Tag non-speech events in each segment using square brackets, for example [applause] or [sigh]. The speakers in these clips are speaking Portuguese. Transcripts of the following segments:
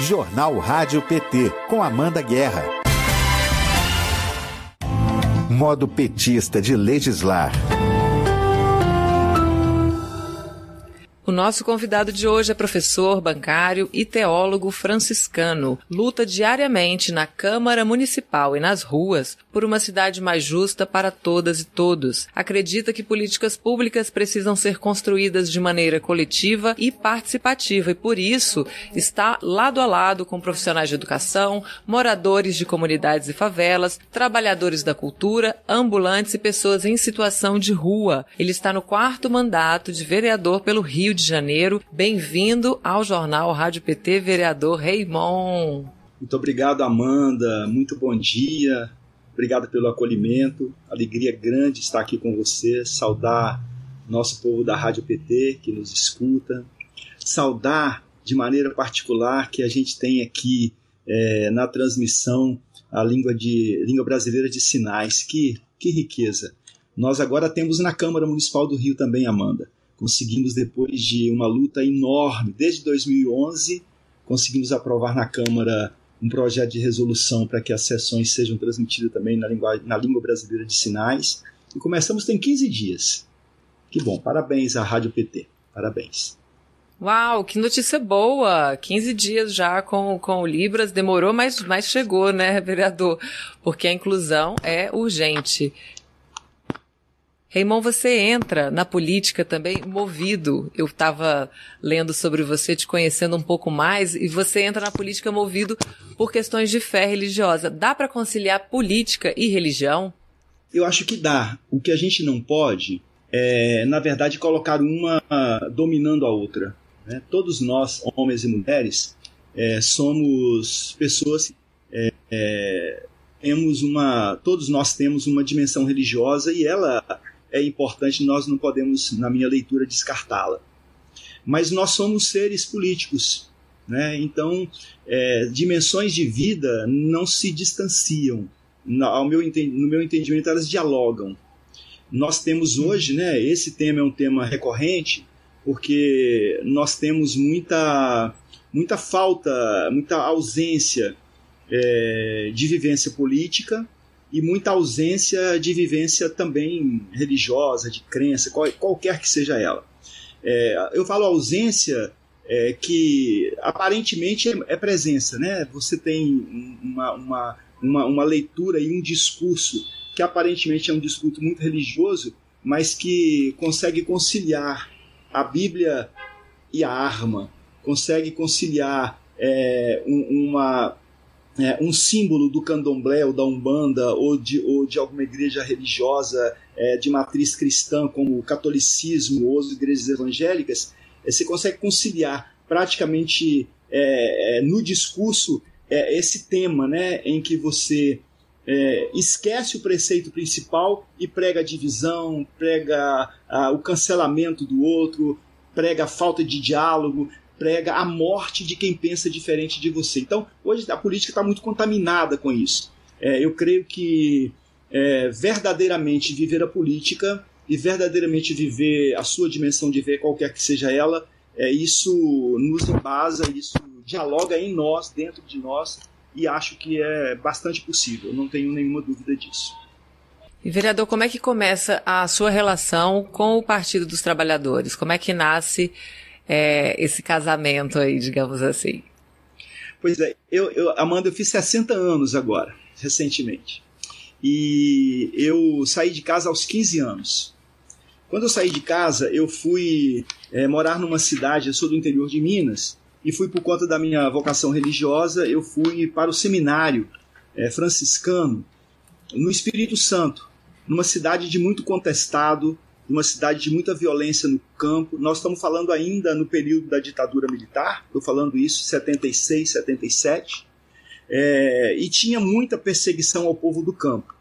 Jornal Rádio PT, com Amanda Guerra. Modo petista de legislar. O nosso convidado de hoje é professor, bancário e teólogo franciscano. Luta diariamente na Câmara Municipal e nas ruas por uma cidade mais justa para todas e todos. Acredita que políticas públicas precisam ser construídas de maneira coletiva e participativa e, por isso, está lado a lado com profissionais de educação, moradores de comunidades e favelas, trabalhadores da cultura, ambulantes e pessoas em situação de rua. Ele está no quarto mandato de vereador pelo Rio Rio de Janeiro. Bem-vindo ao Jornal Rádio PT, vereador Raimon. Muito obrigado, Amanda. Muito bom dia. Obrigado pelo acolhimento. Alegria grande estar aqui com você. Saudar nosso povo da Rádio PT que nos escuta. Saudar de maneira particular que a gente tem aqui é, na transmissão a língua, de, língua brasileira de sinais. Que, que riqueza! Nós agora temos na Câmara Municipal do Rio também, Amanda. Conseguimos, depois de uma luta enorme, desde 2011, conseguimos aprovar na Câmara um projeto de resolução para que as sessões sejam transmitidas também na, na língua brasileira de sinais. E começamos tem 15 dias. Que bom, parabéns à Rádio PT, parabéns. Uau, que notícia boa! 15 dias já com, com o Libras, demorou, mas, mas chegou, né, [laughs] vereador? Porque a inclusão é urgente. Raimon, você entra na política também movido. Eu estava lendo sobre você, te conhecendo um pouco mais, e você entra na política movido por questões de fé religiosa. Dá para conciliar política e religião? Eu acho que dá. O que a gente não pode é, na verdade, colocar uma dominando a outra. Né? Todos nós, homens e mulheres, é, somos pessoas. É, é, temos uma, todos nós temos uma dimensão religiosa e ela é importante, nós não podemos, na minha leitura, descartá-la. Mas nós somos seres políticos, né? então é, dimensões de vida não se distanciam. Ao meu, no meu entendimento, elas dialogam. Nós temos hoje, né, esse tema é um tema recorrente, porque nós temos muita, muita falta, muita ausência é, de vivência política e muita ausência de vivência também religiosa, de crença, qual, qualquer que seja ela. É, eu falo ausência é, que aparentemente é, é, presença, né? Você tem uma, uma, uma, uma leitura e um discurso que aparentemente é um discurso muito religioso, mas que consegue conciliar a Bíblia e a arma, consegue conciliar é, uma, é, um símbolo do candomblé ou da umbanda ou de, ou de alguma igreja religiosa é, de matriz cristã, como o catolicismo ou as igrejas evangélicas, é, você consegue conciliar praticamente é, é, no discurso é, esse tema né, em que você esquece o preceito principal e prega a divisão, prega o cancelamento do outro, prega a falta de diálogo, prega a morte de quem pensa diferente de você. Então, hoje a política está muito contaminada com isso. É, eu creio que é, verdadeiramente viver a política e verdadeiramente viver a sua dimensão de ver, qualquer que seja ela, é, isso nos embasa, isso dialoga em nós, dentro de nós, e acho que é bastante possível, não tenho nenhuma dúvida disso. E vereador, como é que começa a sua relação com o Partido dos Trabalhadores? Como é que nasce é, esse casamento aí, digamos assim? Pois é, eu, eu, Amanda, eu fiz 60 anos agora, recentemente. E eu saí de casa aos 15 anos. Quando eu saí de casa, eu fui é, morar numa cidade, eu sou do interior de Minas, e fui por conta da minha vocação religiosa, eu fui para o seminário é, franciscano no Espírito Santo, numa cidade de muito contestado, uma cidade de muita violência no campo. Nós estamos falando ainda no período da ditadura militar, estou falando isso 76, 77, é, e tinha muita perseguição ao povo do campo.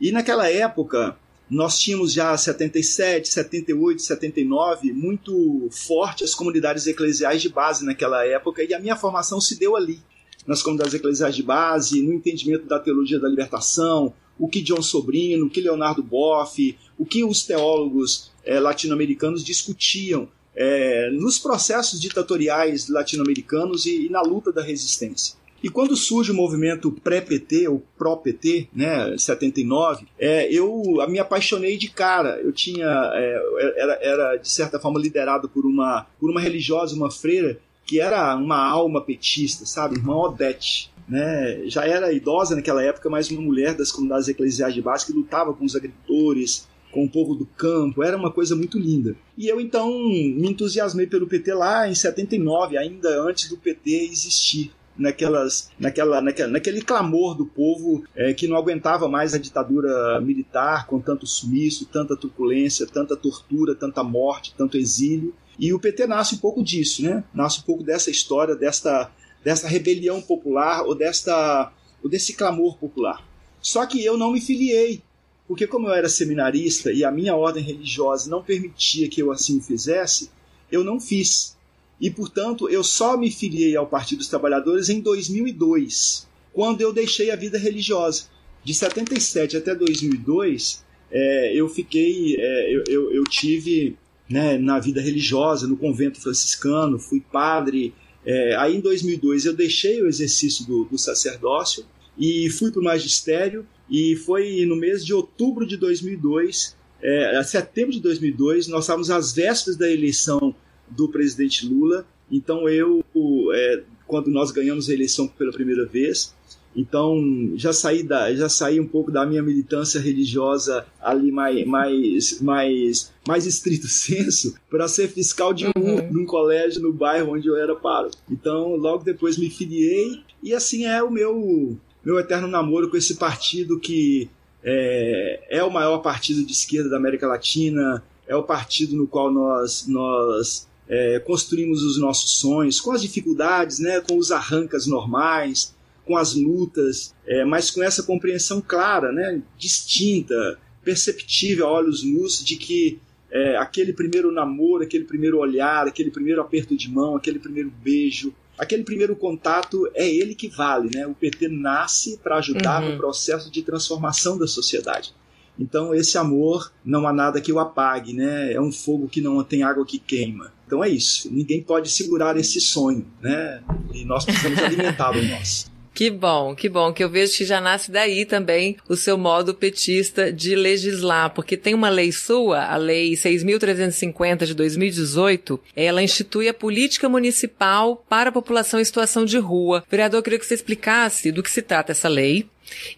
E naquela época, nós tínhamos já 77, 78, 79, muito forte as comunidades eclesiais de base naquela época, e a minha formação se deu ali, nas comunidades eclesiais de base, no entendimento da teologia da libertação, o que John Sobrino, o que Leonardo Boff, o que os teólogos é, latino-americanos discutiam é, nos processos ditatoriais latino-americanos e, e, na luta da resistência. E quando surge o movimento pré-PT, ou pró-PT, né, 79, é, eu me apaixonei de cara. Eu tinha, é, era, era, de certa forma, liderado por uma, por uma religiosa, uma freira, que era uma alma petista, sabe? Irmã Odete. Né? Já era idosa naquela época, mas uma mulher das comunidades eclesiais de base que lutava com os agricultores, com o povo do campo, era uma coisa muito linda. E eu então me entusiasmei pelo PT lá em 79, ainda antes do PT existir naquelas, naquela, naquela, naquele clamor do povo é, que não aguentava mais a ditadura militar com tanto sumiço, tanta truculência, tanta tortura, tanta morte, tanto exílio. E o PT nasce um pouco disso, né? Nasce um pouco dessa história, desta, dessa rebelião popular ou, desta, ou desse clamor popular. Só que eu não me filiei, porque como eu era seminarista e a minha ordem religiosa não permitia que eu assim fizesse, eu não fiz e, portanto, eu só me filiei ao Partido dos Trabalhadores em 2002, quando eu deixei a vida religiosa. De 77 até 2002, é, eu fiquei, é, eu, eu, eu, tive né, na vida religiosa, no convento franciscano, fui padre. É, aí em 2002 eu deixei o exercício do, do sacerdócio e fui para o magistério. E foi no mês de outubro de 2002, é, setembro de 2002, nós estávamos às vésperas da eleição do presidente Lula. Então eu, é, quando nós ganhamos a eleição pela primeira vez, então já saí da, já saí um pouco da minha militância religiosa ali mais mais mais, mais estrito [laughs] senso para ser fiscal de uhum. num colégio no bairro onde eu era paro. Então logo depois me filiei e assim é o meu meu eterno namoro com esse partido que é, é o maior partido de esquerda da América Latina, é o partido no qual nós nós é, construímos os nossos sonhos, com as dificuldades, né, com os arrancas normais, com as lutas, é, mas com essa compreensão clara, né, distinta, perceptível a olhos nus de que é, aquele primeiro namoro, aquele primeiro olhar, aquele primeiro aperto de mão, aquele primeiro beijo, aquele primeiro contato é ele que vale. Né? O PT nasce para ajudar uhum. no processo de transformação da sociedade. Então esse amor não há nada que o apague, né? É um fogo que não tem água que queima. Então é isso. Ninguém pode segurar esse sonho, né? E nós precisamos alimentá-lo em nós. Que bom, que bom, que eu vejo que já nasce daí também o seu modo petista de legislar, porque tem uma lei sua, a Lei 6.350 de 2018, ela institui a política municipal para a população em situação de rua. Vereador, eu queria que você explicasse do que se trata essa lei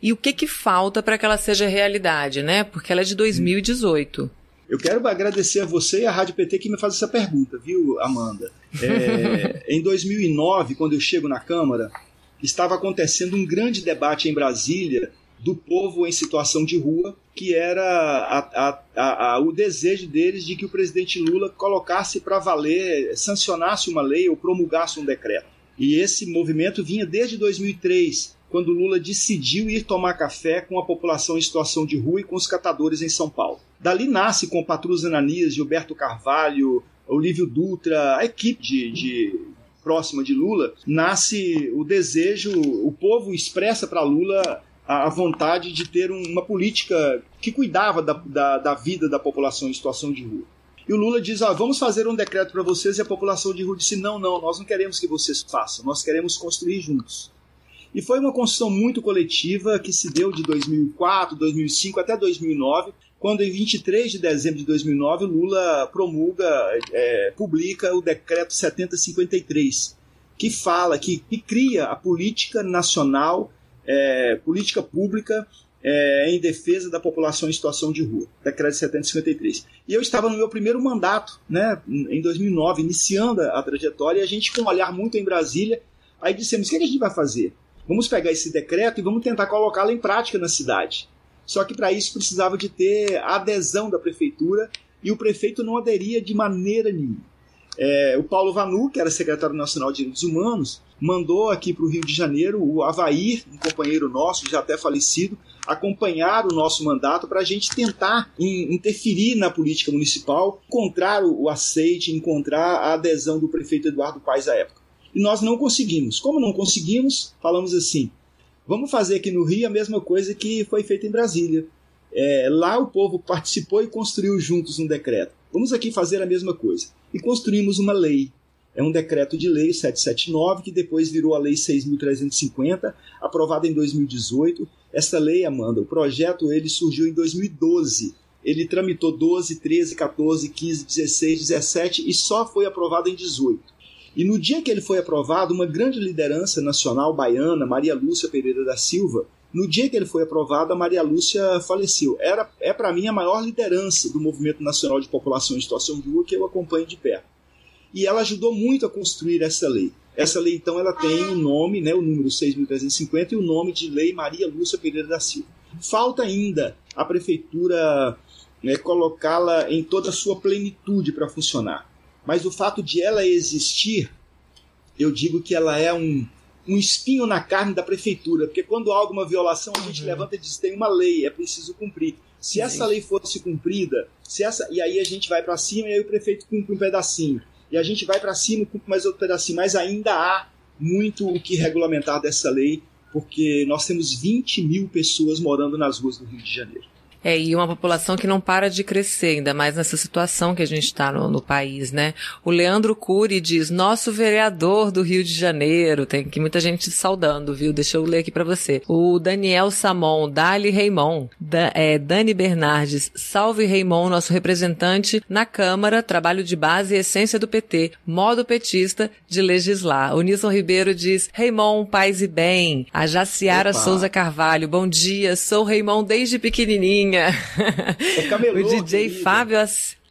e o que que falta para que ela seja realidade, né? Porque ela é de 2018. Eu quero agradecer a você e a Rádio PT que me faz essa pergunta, viu, Amanda? É, [laughs] em 2009, quando eu chego na Câmara, estava acontecendo um grande debate em Brasília do povo em situação de rua, que era a, a, a, o desejo deles de que o presidente Lula colocasse para valer, sancionasse uma lei ou promulgasse um decreto. E esse movimento vinha desde 2003, quando Lula decidiu ir tomar café com a população em situação de rua e com os catadores em São Paulo. Dali nasce com Patrus Ananias, Gilberto Carvalho, Olívio Dutra, a equipe de, de próxima de Lula, nasce o desejo, o povo expressa para Lula a, vontade de ter uma política que cuidava da, da, da, vida da população em situação de rua. E o Lula diz: ah, vamos fazer um decreto para vocês, e a população de rua disse: não, não, nós não queremos que vocês façam, nós queremos construir juntos. E foi uma construção muito coletiva que se deu de 2004, 2005 até 2009, quando em 23 de dezembro de 2009 Lula promulga, é, publica o decreto 7053, que fala, que, que cria a política nacional, é, política pública é, em defesa da população em situação de rua, decreto 7053. E eu estava no meu primeiro mandato, né, em 2009, iniciando a trajetória, e a gente com um olhar muito em Brasília, aí dissemos, o é que a gente vai fazer? Vamos pegar esse decreto e vamos tentar colocá-lo em prática na cidade. Só que para isso precisava de ter a adesão da prefeitura e o prefeito não aderia de maneira nenhuma. É, o Paulo Vanu, que era secretário nacional de Direitos Humanos, mandou aqui para o Rio de Janeiro o Avair, um companheiro nosso, já até falecido, acompanhar o nosso mandato para a gente tentar interferir na política municipal, encontrar o aceite, encontrar a adesão do prefeito Eduardo Paes à época e nós não conseguimos. Como não conseguimos, falamos assim: vamos fazer aqui no Rio a mesma coisa que foi feita em Brasília. É, lá o povo participou e construiu juntos um decreto. Vamos aqui fazer a mesma coisa. e construímos uma lei. É um decreto de lei 779, que depois virou a Lei 6.350, aprovada em 2018. Essa lei, Amanda, o projeto ele surgiu em 2012. Ele tramitou 12, 13, 14, 15, 16, 17 e só foi aprovado em 18. E no dia que ele foi aprovado, uma grande liderança nacional baiana, Maria Lúcia Pereira da Silva, no dia que ele foi aprovado, a Maria Lúcia faleceu. Era, é para mim a maior liderança do Movimento Nacional de População em Situação de Rua que eu acompanho de perto. E ela ajudou muito a construir essa lei. Essa lei, então, ela tem o nome, né, o número 6.350, e o nome de Lei Maria Lúcia Pereira da Silva. Falta ainda a prefeitura né, colocá-la em toda a sua plenitude para funcionar. Mas o fato de ela existir, eu digo que ela é um, um espinho na carne da prefeitura, porque quando há alguma violação, a gente uhum. levanta e diz: tem uma lei, é preciso cumprir. Se Sim. essa lei fosse cumprida, se essa e aí a gente vai para cima e aí o prefeito cumpre um pedacinho. E a gente vai para cima e cumpre mais outro pedacinho, mas ainda há muito o que regulamentar dessa lei, porque nós temos 20 mil pessoas morando nas ruas do Rio de Janeiro. É, e uma população que não para de crescer, ainda mais nessa situação que a gente está no, no, país, né? O Leandro Cury diz, nosso vereador do Rio de Janeiro, tem aqui muita gente saudando, viu? Deixa eu ler aqui para você. O Daniel Samon, Dali Raimon, da, é, Dani Bernardes, salve Raimon, nosso representante na Câmara, trabalho de base e essência do PT, modo petista de legislar. O Nilson Ribeiro diz, Raimon, paz e bem. A Jaciara Opa. Souza Carvalho, bom dia, sou Raimon desde pequenininha é [laughs] o DJ querido. Fábio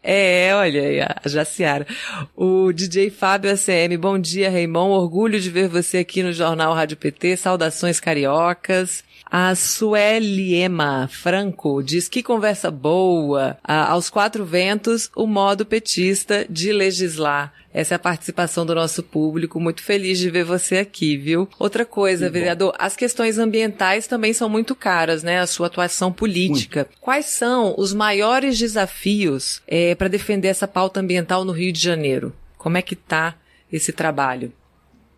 é, olha aí, a Jaciara. O DJ Fábio ACM, bom dia, Raimon. Orgulho de ver você aqui no Jornal Rádio PT. Saudações cariocas. A Sueliema Franco diz que conversa boa. Ah, aos quatro ventos, o modo petista de legislar. Essa é a participação do nosso público. Muito feliz de ver você aqui, viu? Outra coisa, vereador, as questões ambientais também são muito caras, né? A sua atuação política. Muito. Quais são os maiores desafios é, para defender essa pauta ambiental no Rio de Janeiro? Como é que tá esse trabalho?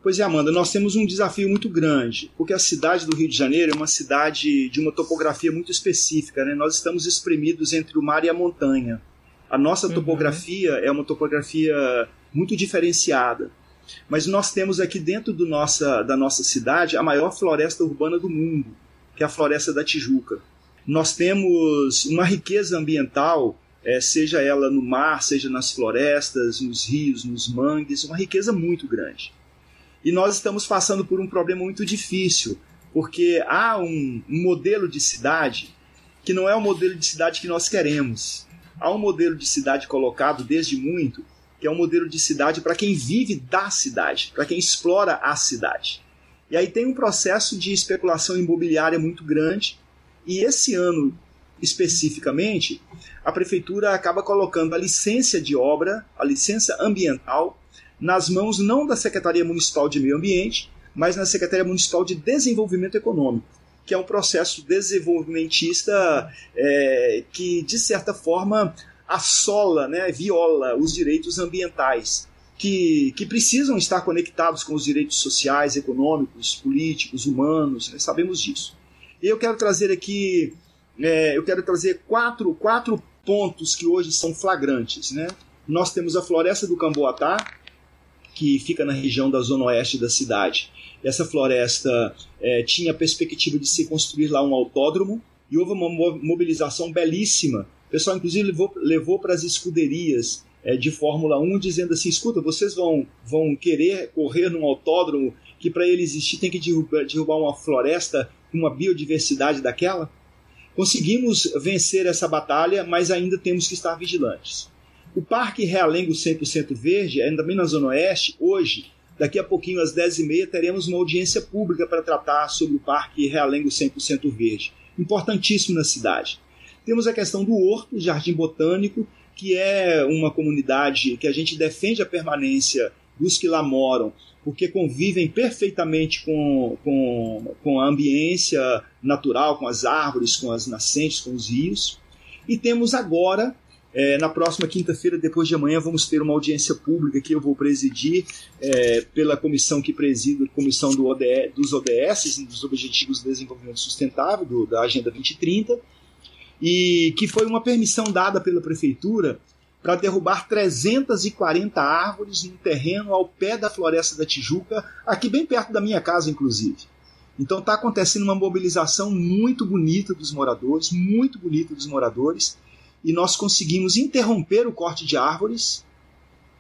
Pois é, Amanda, nós temos um desafio muito grande, porque a cidade do Rio de Janeiro é uma cidade de uma topografia muito específica, né? Nós estamos espremidos entre o mar e a montanha. A nossa uhum. topografia é uma topografia muito diferenciada. Mas nós temos aqui dentro do nossa, da nossa cidade a maior floresta urbana do mundo, que é a Floresta da Tijuca. Nós temos uma riqueza ambiental, é, seja ela no mar, seja nas florestas, nos rios, nos mangues, uma riqueza muito grande. E nós estamos passando por um problema muito difícil, porque há um, um modelo de cidade que não é o modelo de cidade que nós queremos. Há um modelo de cidade colocado desde muito que é um modelo de cidade para quem vive da cidade, para quem explora a cidade. E aí tem um processo de especulação imobiliária muito grande, e esse ano especificamente, a prefeitura acaba colocando a licença de obra, a licença ambiental, nas mãos não da Secretaria Municipal de Meio Ambiente, mas na Secretaria Municipal de Desenvolvimento Econômico, que é um processo desenvolvimentista é, que, de certa forma, assola, né, viola os direitos ambientais, que, que precisam estar conectados com os direitos sociais, econômicos, políticos, humanos, né, sabemos disso. E eu quero trazer aqui, é, eu quero trazer quatro, quatro pontos que hoje são flagrantes. Né? Nós temos a floresta do Camboatá, que fica na região da zona oeste da cidade. Essa floresta é, tinha a perspectiva de se construir lá um autódromo, e houve uma mobilização belíssima o pessoal, inclusive, levou, levou para as escuderias é, de Fórmula 1 dizendo assim: escuta, vocês vão, vão querer correr num autódromo que para ele existir tem que derrubar, derrubar uma floresta com uma biodiversidade daquela? Conseguimos vencer essa batalha, mas ainda temos que estar vigilantes. O Parque Realengo 100% Verde, ainda bem na Zona Oeste, hoje, daqui a pouquinho às 10h30, teremos uma audiência pública para tratar sobre o Parque Realengo 100% Verde. Importantíssimo na cidade. Temos a questão do Horto, Jardim Botânico, que é uma comunidade que a gente defende a permanência dos que lá moram, porque convivem perfeitamente com, com, com a ambiência natural, com as árvores, com as nascentes, com os rios. E temos agora, é, na próxima quinta-feira, depois de amanhã, vamos ter uma audiência pública que eu vou presidir é, pela comissão que presido, comissão do ODE, dos ODS, dos Objetivos de Desenvolvimento Sustentável, do, da Agenda 2030 e que foi uma permissão dada pela prefeitura para derrubar 340 árvores num terreno ao pé da Floresta da Tijuca, aqui bem perto da minha casa, inclusive. Então está acontecendo uma mobilização muito bonita dos moradores, muito bonita dos moradores, e nós conseguimos interromper o corte de árvores.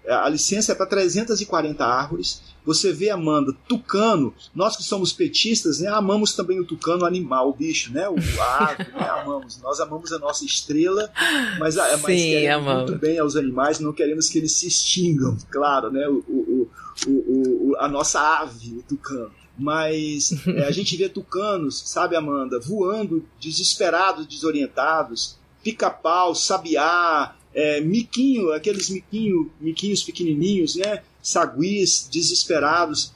É, a licença é para 340 árvores. Você vê, Amanda, tucano. Nós que somos petistas, né, amamos também o tucano, o animal, o bicho, né, o a ave, né, [laughs] amamos. Nós amamos a nossa estrela, mas, mas Sim, queremos amamos. muito bem aos animais, não queremos que eles se extingam, claro, né, o, o, o, o a nossa ave, o tucano mas [laughs] é, a gente vê tucanos, sabe, Amanda, voando desesperados, desorientados, pica-pau, sabiá, é, miquinho, aqueles miquinho, miquinhos pequenininhos, né, saguis, desesperados.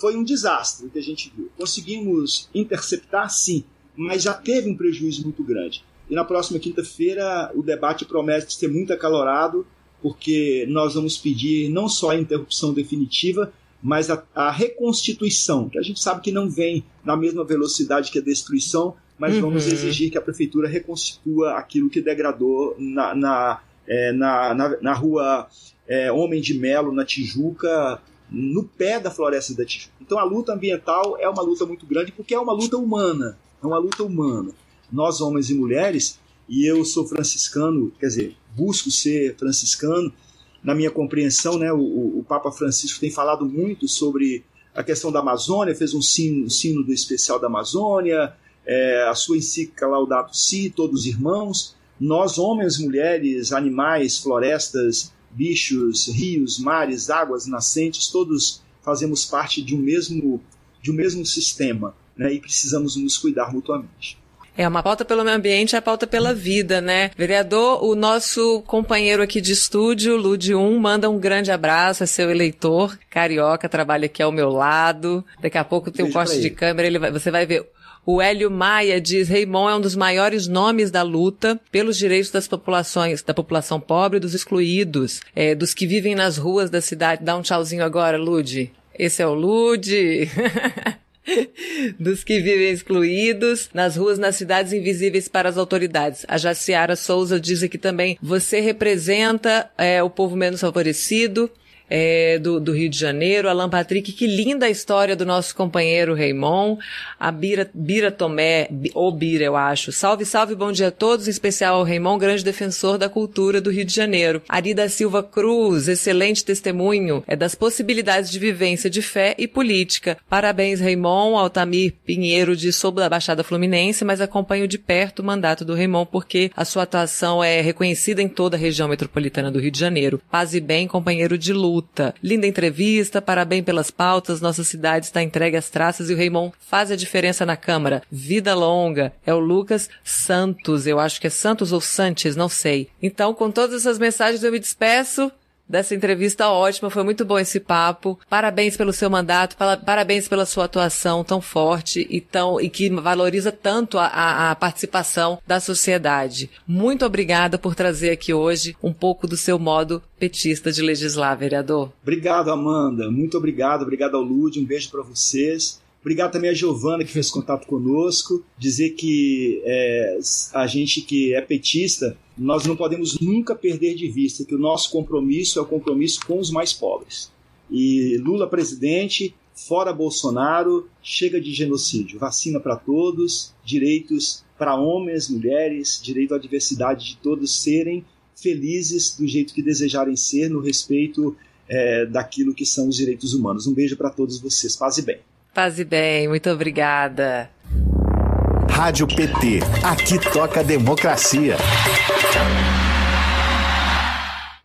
foi um desastre o que a gente viu. Conseguimos interceptar, sim, mas já teve um prejuízo muito grande. E na próxima quinta-feira o debate promete ser muito acalorado, porque nós vamos pedir não só a interrupção definitiva, mas a, a, reconstituição, que a gente sabe que não vem na mesma velocidade que a destruição, mas uhum. vamos exigir que a prefeitura reconstitua aquilo que degradou na, na, é, na, na, na, rua é, Homem de Melo, na Tijuca, no pé da floresta da Tijuca. Então a luta ambiental é uma luta muito grande porque é uma luta humana, é uma luta humana. Nós, homens e mulheres, e eu sou franciscano, quer dizer, busco ser franciscano, na minha compreensão, né, o, o, Papa Francisco tem falado muito sobre a questão da Amazônia, fez um sino, um sino do especial da Amazônia, é, a sua encíclica Laudato Si, todos irmãos. Nós, homens, mulheres, animais, florestas, bichos, rios, mares, águas nascentes, todos fazemos parte de um mesmo, de um mesmo sistema né, e precisamos nos cuidar mutuamente. É uma pauta pelo meio ambiente, é a pauta pela vida, né? Vereador, o nosso companheiro aqui de estúdio, Lude 1, manda um grande abraço, é seu eleitor, carioca, trabalha aqui ao meu lado. Daqui a pouco tem um poste de câmera, ele vai, você vai ver. O Hélio Maia diz: Raymond é um dos maiores nomes da luta pelos direitos das populações, da população pobre, dos excluídos, é, dos que vivem nas ruas da cidade. Dá um tchauzinho agora, Lude. Esse é o Lude. [laughs] dos que vivem excluídos nas ruas, nas cidades invisíveis para as autoridades. A Jaciara Souza diz aqui também: você representa é, o povo menos favorecido é, do, do, Rio de Janeiro, Alan Patrick, que linda a história do nosso companheiro Raymond, a Bira, Bira Tomé, ou Bira, eu acho. Salve, salve, bom dia a todos, em especial ao Raymond, grande defensor da cultura do Rio de Janeiro. Arida Silva Cruz, excelente testemunho é das possibilidades de vivência de fé e política. Parabéns, Raymond, Altamir Pinheiro, de Sob da Baixada Fluminense, mas acompanho de perto o mandato do Raymond porque a sua atuação é reconhecida em toda a região metropolitana do Rio de Janeiro. Paz e bem, companheiro de luta luta. Linda entrevista, parabéns pelas pautas, nossa cidade está entregue às traças e o Raimon faz a diferença na Câmara. Vida longa. É o Lucas Santos, eu acho que é Santos ou Santos, não sei. Então, com todas essas mensagens eu me despeço dessa entrevista ótima. Foi muito bom esse papo. Parabéns pelo seu mandato, parabéns pela sua atuação tão forte e tão e que valoriza tanto a, a, a participação da sociedade. Muito obrigada por trazer aqui hoje um pouco do seu modo petista de legislar, vereador. Obrigado, Amanda. Muito obrigado. Obrigado ao Lud. Um beijo para vocês. Obrigado também a Giovana que fez contato conosco. Dizer que é, a gente que é petista, nós não podemos nunca perder de vista que o nosso compromisso é o compromisso com os mais pobres. E Lula presidente, fora Bolsonaro, chega de genocídio. Vacina para todos, direitos para homens, mulheres, direito à diversidade de todos serem felizes do jeito que desejarem ser, no respeito é, daquilo que são os direitos humanos. Um beijo para todos vocês. Paz e bem. Paz e bem, muito obrigada. Rádio PT. Aqui toca democracia.